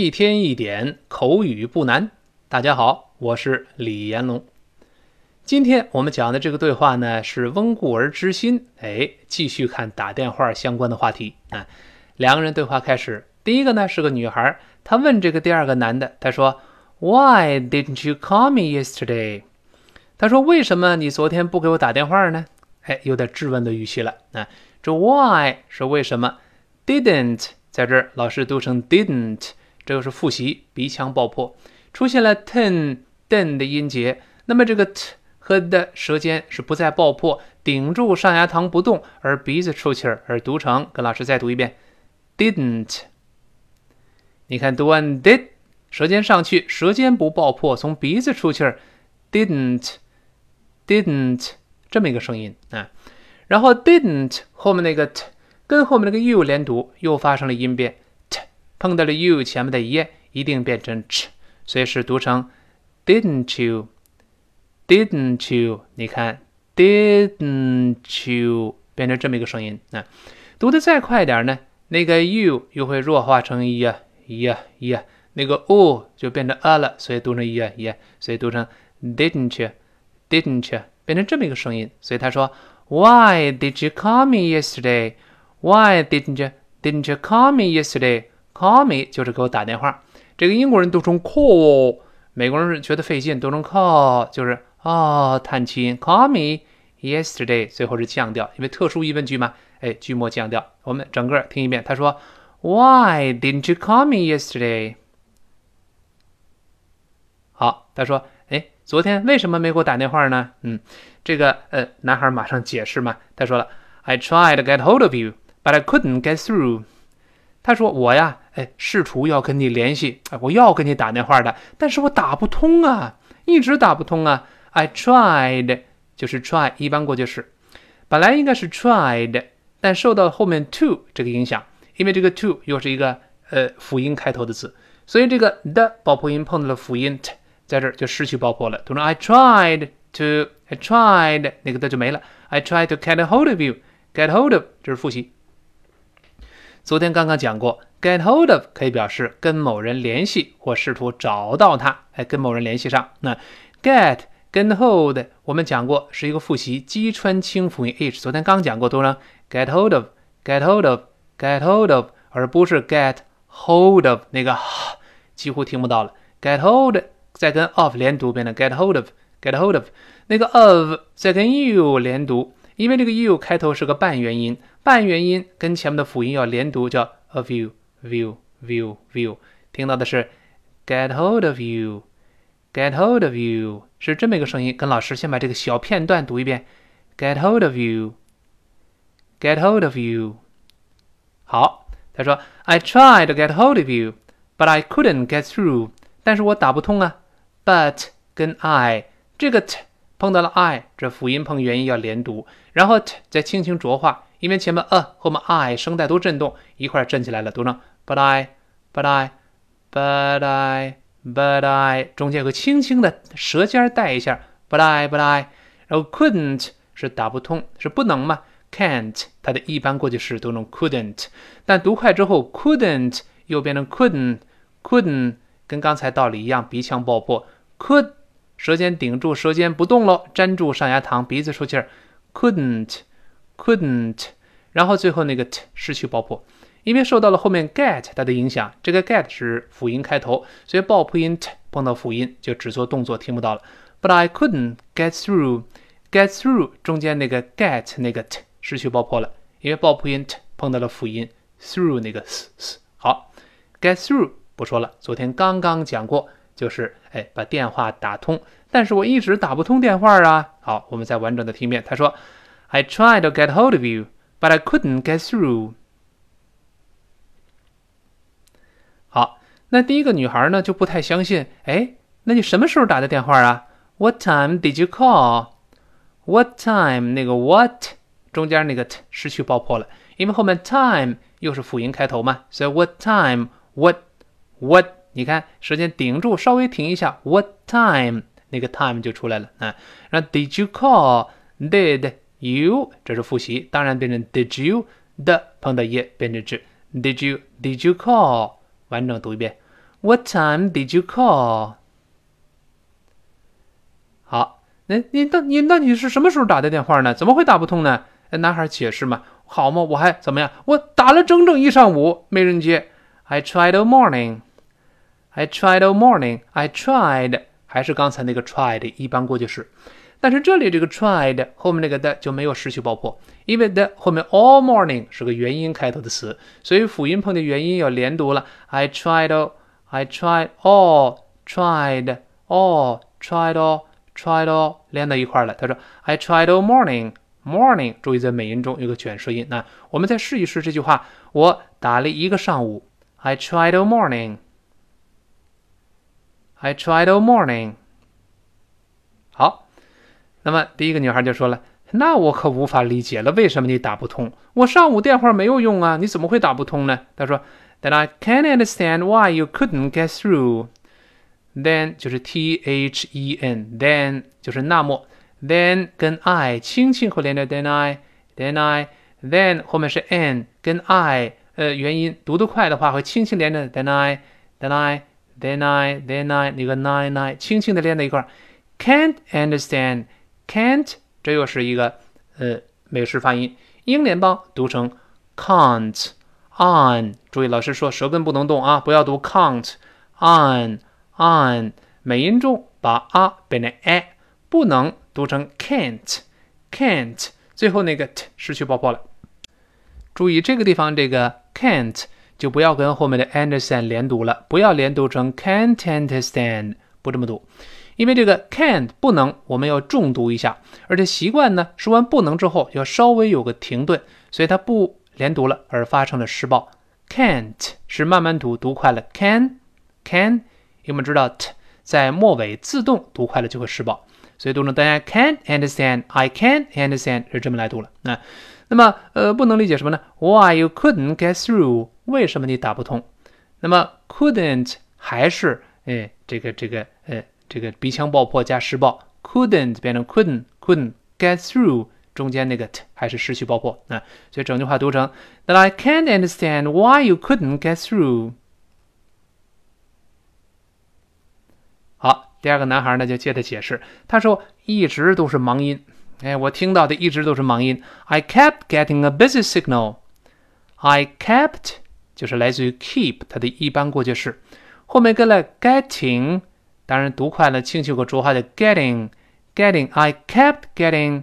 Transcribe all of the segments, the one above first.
一天一点口语不难。大家好，我是李延龙。今天我们讲的这个对话呢，是温故而知新。哎，继续看打电话相关的话题啊。两个人对话开始，第一个呢是个女孩，她问这个第二个男的，她说：“Why didn't you call me yesterday？” 她说：“为什么你昨天不给我打电话呢？”哎，有点质问的语气了啊。这 why 是为什么？didn't 在这儿，老师读成 didn't。这个是复习，鼻腔爆破，出现了 ten den 的音节，那么这个 t 和的舌尖是不再爆破，顶住上牙膛不动，而鼻子出气儿，而读成。跟老师再读一遍，didn't。你看读完 did，舌尖上去，舌尖不爆破，从鼻子出气儿，didn't，didn't 这么一个声音啊。然后 didn't 后面那个 t 跟后面那个 you 连读，又发生了音变。碰到了 you 前面的 e 一定变成 ch，所以是读成 didn't you，didn't you？你看 didn't you 变成这么一个声音啊。读的再快点呢，那个 you 又会弱化成 ye ye ye，那个 o 就变成 a 了，所以读成 ye ye，所以读成 didn't you，didn't you？变成这么一个声音。所以他说 Why did you call me yesterday？Why didn't you？Didn't you call me yesterday? Call me 就是给我打电话，这个英国人读成 call，美国人是觉得费劲，读成 call 就是啊叹气。Call me yesterday，最后是降调，因为特殊疑问句嘛，哎，句末降调。我们整个听一遍，他说，Why didn't you call me yesterday？好，他说，哎，昨天为什么没给我打电话呢？嗯，这个呃，男孩马上解释嘛，他说了，I tried to get hold of you，but I couldn't get through。他说：“我呀，哎，试图要跟你联系，哎，我要跟你打电话的，但是我打不通啊，一直打不通啊。I tried，就是 try，一般过去式，本来应该是 tried，但受到后面 to 这个影响，因为这个 to 又是一个呃辅音开头的字，所以这个的爆破音碰到了辅音 t，在这儿就失去爆破了。读成 I tried to，I tried，那个的就没了。I tried to get a hold of you，get hold of，这是复习。”昨天刚刚讲过，get hold of 可以表示跟某人联系或试图找到他，哎，跟某人联系上。那 get 跟 hold 我们讲过是一个复习，击穿清辅音 h。昨天刚讲过，读成 get hold of，get hold of，get hold of，而不是 get hold of 那个几乎听不到了。get hold 再跟 of 连读变成 get hold of，get hold of 那个 of 再跟 you 连读。因为这个 you 开头是个半元音，半元音跟前面的辅音要连读，叫 of you view view view，。听到的是 get hold of you，get hold of you，是这么一个声音。跟老师先把这个小片段读一遍，get hold of you，get hold of you。好，他说 I tried to get hold of you，but I couldn't get through。但是我打不通啊。But 跟 I 这个 t。碰到了 i，这辅音碰元音要连读，然后 t 再轻轻浊化，因为前面 a 后面 i 声带都震动，一块震起来了，读成 but I，but I，but I，but I，中间有个轻轻的舌尖带一下，but I，but I，然后 couldn't 是打不通，是不能嘛，can't 它的一般过去式读成 couldn't，但读快之后 couldn't 又变成 couldn't，couldn't 跟刚才道理一样，鼻腔爆破 could。舌尖顶住，舌尖不动喽，粘住上牙膛，鼻子出气儿，couldn't，couldn't，然后最后那个 t 失去爆破，因为受到了后面 get 它的影响，这个 get 是辅音开头，所以爆破音 t 碰到辅音就只做动作，听不到了。But I couldn't get through，get through 中间那个 get 那个 t 失去爆破了，因为爆破音 t 碰到了辅音 through 那个 s s。好，get through 不说了，昨天刚刚讲过。就是哎，把电话打通，但是我一直打不通电话啊。好，我们再完整的听一遍。他说：“I tried to get hold of you, but I couldn't get through。”好，那第一个女孩呢就不太相信。哎，那你什么时候打的电话啊？What time did you call? What time？那个 what 中间那个 t 失去爆破了，因为后面 time 又是辅音开头嘛，所以 what time？What？What？你看，舌尖顶住，稍微停一下，What time？那个 time 就出来了啊。然后 Did you call？Did you？这是复习，当然变成 Did you 的碰到 e 变成 z。Did you？Did you call？完整读一遍 What time did you call？好，那你到你那你是什么时候打的电话呢？怎么会打不通呢？男孩解释嘛，好嘛，我还怎么样？我打了整整一上午，没人接。I tried all morning. I tried all morning. I tried，还是刚才那个 tried 一般过去式。但是这里这个 tried 后面那个的就没有失去爆破，因为的后面 all morning 是个元音开头的词，所以辅音碰的元音要连读了。I tried I tried all, tried all, tried all, tried all 连到一块了。他说 I tried all morning, morning 注意在美音中有个卷舌音。那我们再试一试这句话，我打了一个上午。I tried all morning. I tried all morning. 好。那么第一个女孩就说了：“那我可无法理解了，为什么你打不通？我上午电话没有用啊，你怎么会打不通呢？”她说：“Then I can't understand why you couldn't get through. Then 就是 T H E N，then 就是那么，then 跟 I 轻轻后连着，then I，then I，then 后面是 n 跟 I，呃，元音读得快的话会轻轻连着，then I，then I，then I，then I 那个 nine nine 轻轻的连在一块，can't understand。Can't，这又是一个呃美式发音，英联邦读成 can't，on。注意，老师说舌根不能动啊，不要读 can't，on，on。美音中把 a 变成 a，不能读成 can't，can't。最后那个 t 失去爆破了。注意这个地方这个 can't 就不要跟后面的 understand 连读了，不要连读成 can't understand，不这么读。因为这个 can't 不能，我们要重读一下，而且习惯呢，说完不能之后要稍微有个停顿，所以它不连读了，而发生了失爆。can't 是慢慢读，读快了 can can，因为我们知道 t 在末尾自动读快了就会失爆，所以读成大家 can't understand，I can't understand 是这么来读了。那那么呃不能理解什么呢？Why you couldn't get through？为什么你打不通？那么 couldn't 还是哎这个这个。这个鼻腔爆破加失爆，couldn't 变成 couldn't couldn't get through，中间那个 t 还是失去爆破啊，所以整句话读成 That I can't understand why you couldn't get through。好，第二个男孩呢就接着解释，他说一直都是盲音，哎，我听到的一直都是盲音。I kept getting a busy signal。I kept 就是来自于 keep 它的一般过去式，后面跟了 getting。当然，读快了，清楚个浊化的 getting，getting，I kept getting。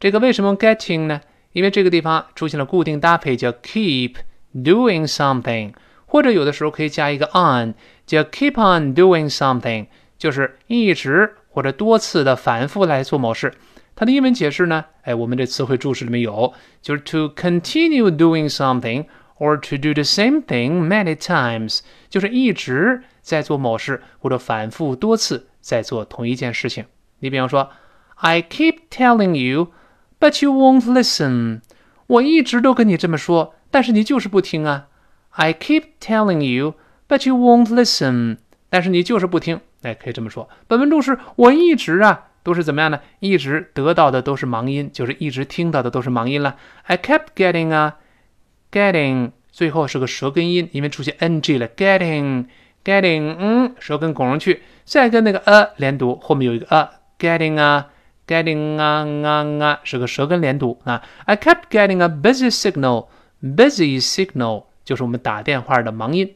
这个为什么 getting 呢？因为这个地方出现了固定搭配，叫 keep doing something，或者有的时候可以加一个 on，叫 keep on doing something，就是一直或者多次的反复来做某事。它的英文解释呢？哎，我们这词汇注释里面有，就是 to continue doing something or to do the same thing many times，就是一直。在做某事，或者反复多次在做同一件事情。你比方说，I keep telling you, but you won't listen。我一直都跟你这么说，但是你就是不听啊。I keep telling you, but you won't listen。但是你就是不听。哎，可以这么说。本文中是我一直啊，都是怎么样呢？一直得到的都是盲音，就是一直听到的都是盲音了。I kept getting 啊，getting，最后是个舌根音，因为出现 ng 了，getting。getting，嗯，舌根拱上去，再跟那个 a 连读，后面有一个 a，getting 啊，getting 啊啊啊，是个舌根连读啊。I kept getting a busy signal，busy signal 就是我们打电话的盲音。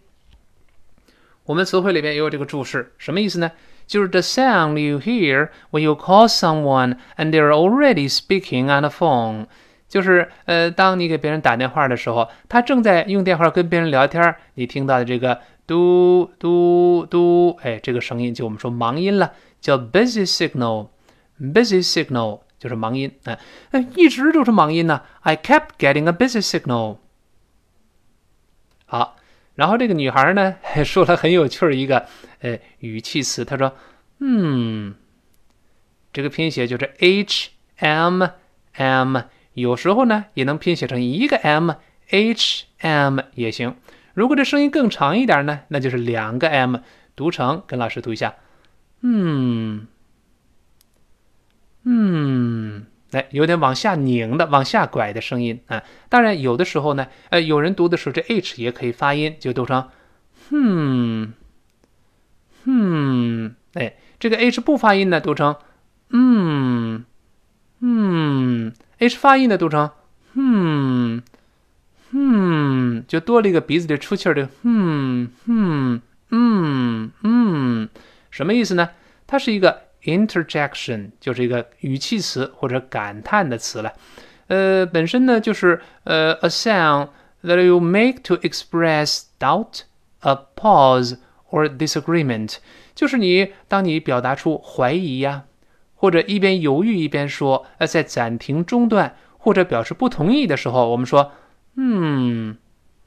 我们词汇里边也有这个注释，什么意思呢？就是 the sound you hear when you call someone and they're already speaking on the phone，就是呃，当你给别人打电话的时候，他正在用电话跟别人聊天，你听到的这个。嘟嘟嘟，哎，这个声音就我们说盲音了，叫 busy signal，busy signal 就是盲音，哎，哎，一直都是盲音呢。I kept getting a busy signal。好，然后这个女孩呢说了很有趣儿一个呃语气词，她说，嗯，这个拼写就是 h m m，有时候呢也能拼写成一个 m，h m 也行。如果这声音更长一点呢，那就是两个 m 读成，跟老师读一下，嗯嗯，哎，有点往下拧的、往下拐的声音啊。当然，有的时候呢，呃，有人读的时候这 h 也可以发音，就读成，嗯 hmm，哎，这个 h 不发音呢读成嗯嗯，h 发音的读成嗯嗯，就多了一个鼻子里出气儿的嗯嗯嗯嗯，什么意思呢？它是一个 interjection，就是一个语气词或者感叹的词了。呃，本身呢就是呃 a sound that you make to express doubt, a pause or disagreement，就是你当你表达出怀疑呀，或者一边犹豫一边说，呃，在暂停中断或者表示不同意的时候，我们说嗯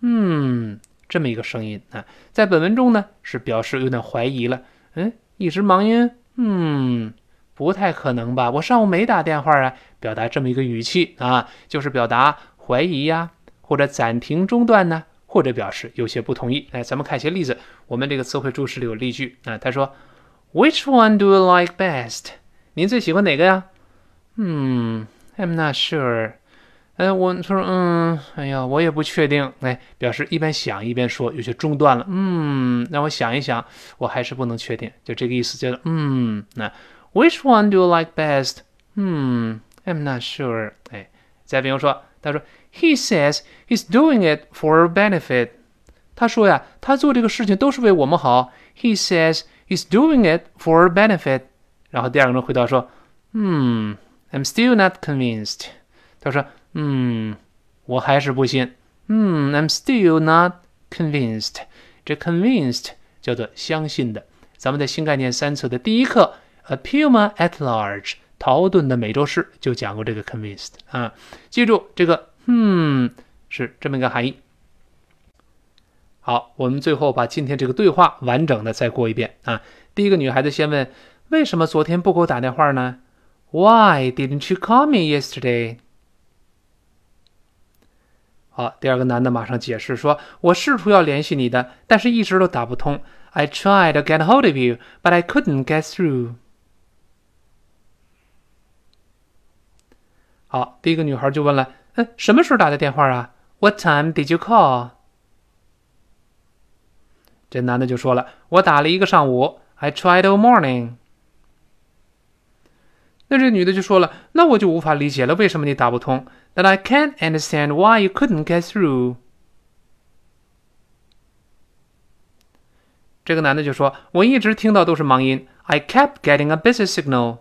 嗯这么一个声音啊，在本文中呢是表示有点怀疑了，嗯，一直忙音，嗯。不太可能吧？我上午没打电话啊，表达这么一个语气啊，就是表达怀疑呀，或者暂停中断呢，或者表示有些不同意。哎，咱们看一些例子。我们这个词汇注释里有例句啊，他说，Which one do you like best？您最喜欢哪个呀？嗯，I'm not sure。哎，我说，嗯，哎呀，我也不确定。哎，表示一边想一边说，有些中断了。嗯，让我想一想，我还是不能确定。就这个意思，叫嗯，那。Which one do you like best? 嗯 I'm not sure. 哎，再比如说，他说，He says he's doing it for benefit. 他说呀，他做这个事情都是为我们好。He says he's doing it for benefit. 然后第二个人回答说，嗯，I'm still not convinced. 他说，嗯，我还是不信。嗯，I'm still not convinced. 这 convinced 叫做相信的。咱们在新概念三册的第一课。A puma at large，陶顿的美洲狮就讲过这个 convinced 啊，记住这个，嗯，是这么一个含义。好，我们最后把今天这个对话完整的再过一遍啊。第一个女孩子先问：为什么昨天不给我打电话呢？Why didn't you call me yesterday？好，第二个男的马上解释说：我试图要联系你的，但是一直都打不通。I tried to get hold of you, but I couldn't get through. 好，第一个女孩就问了：“嗯，什么时候打的电话啊？What time did you call？” 这男的就说了：“我打了一个上午。I tried all morning。” 那这女的就说了：“那我就无法理解了，为什么你打不通？That I can't understand why you couldn't get through。”这个男的就说：“我一直听到都是忙音。I kept getting a busy signal。”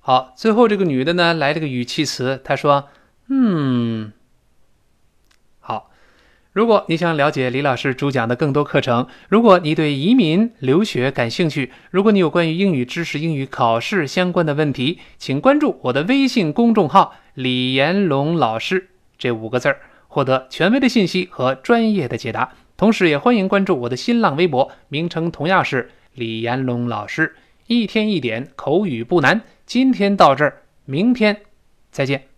好，最后这个女的呢来了个语气词，她说：“嗯，如果你想了解李老师主讲的更多课程，如果你对移民留学感兴趣，如果你有关于英语知识、英语考试相关的问题，请关注我的微信公众号‘李延龙老师’这五个字儿，获得权威的信息和专业的解答。同时，也欢迎关注我的新浪微博，名称同样是‘李延龙老师’。一天一点口语不难。”今天到这儿，明天再见。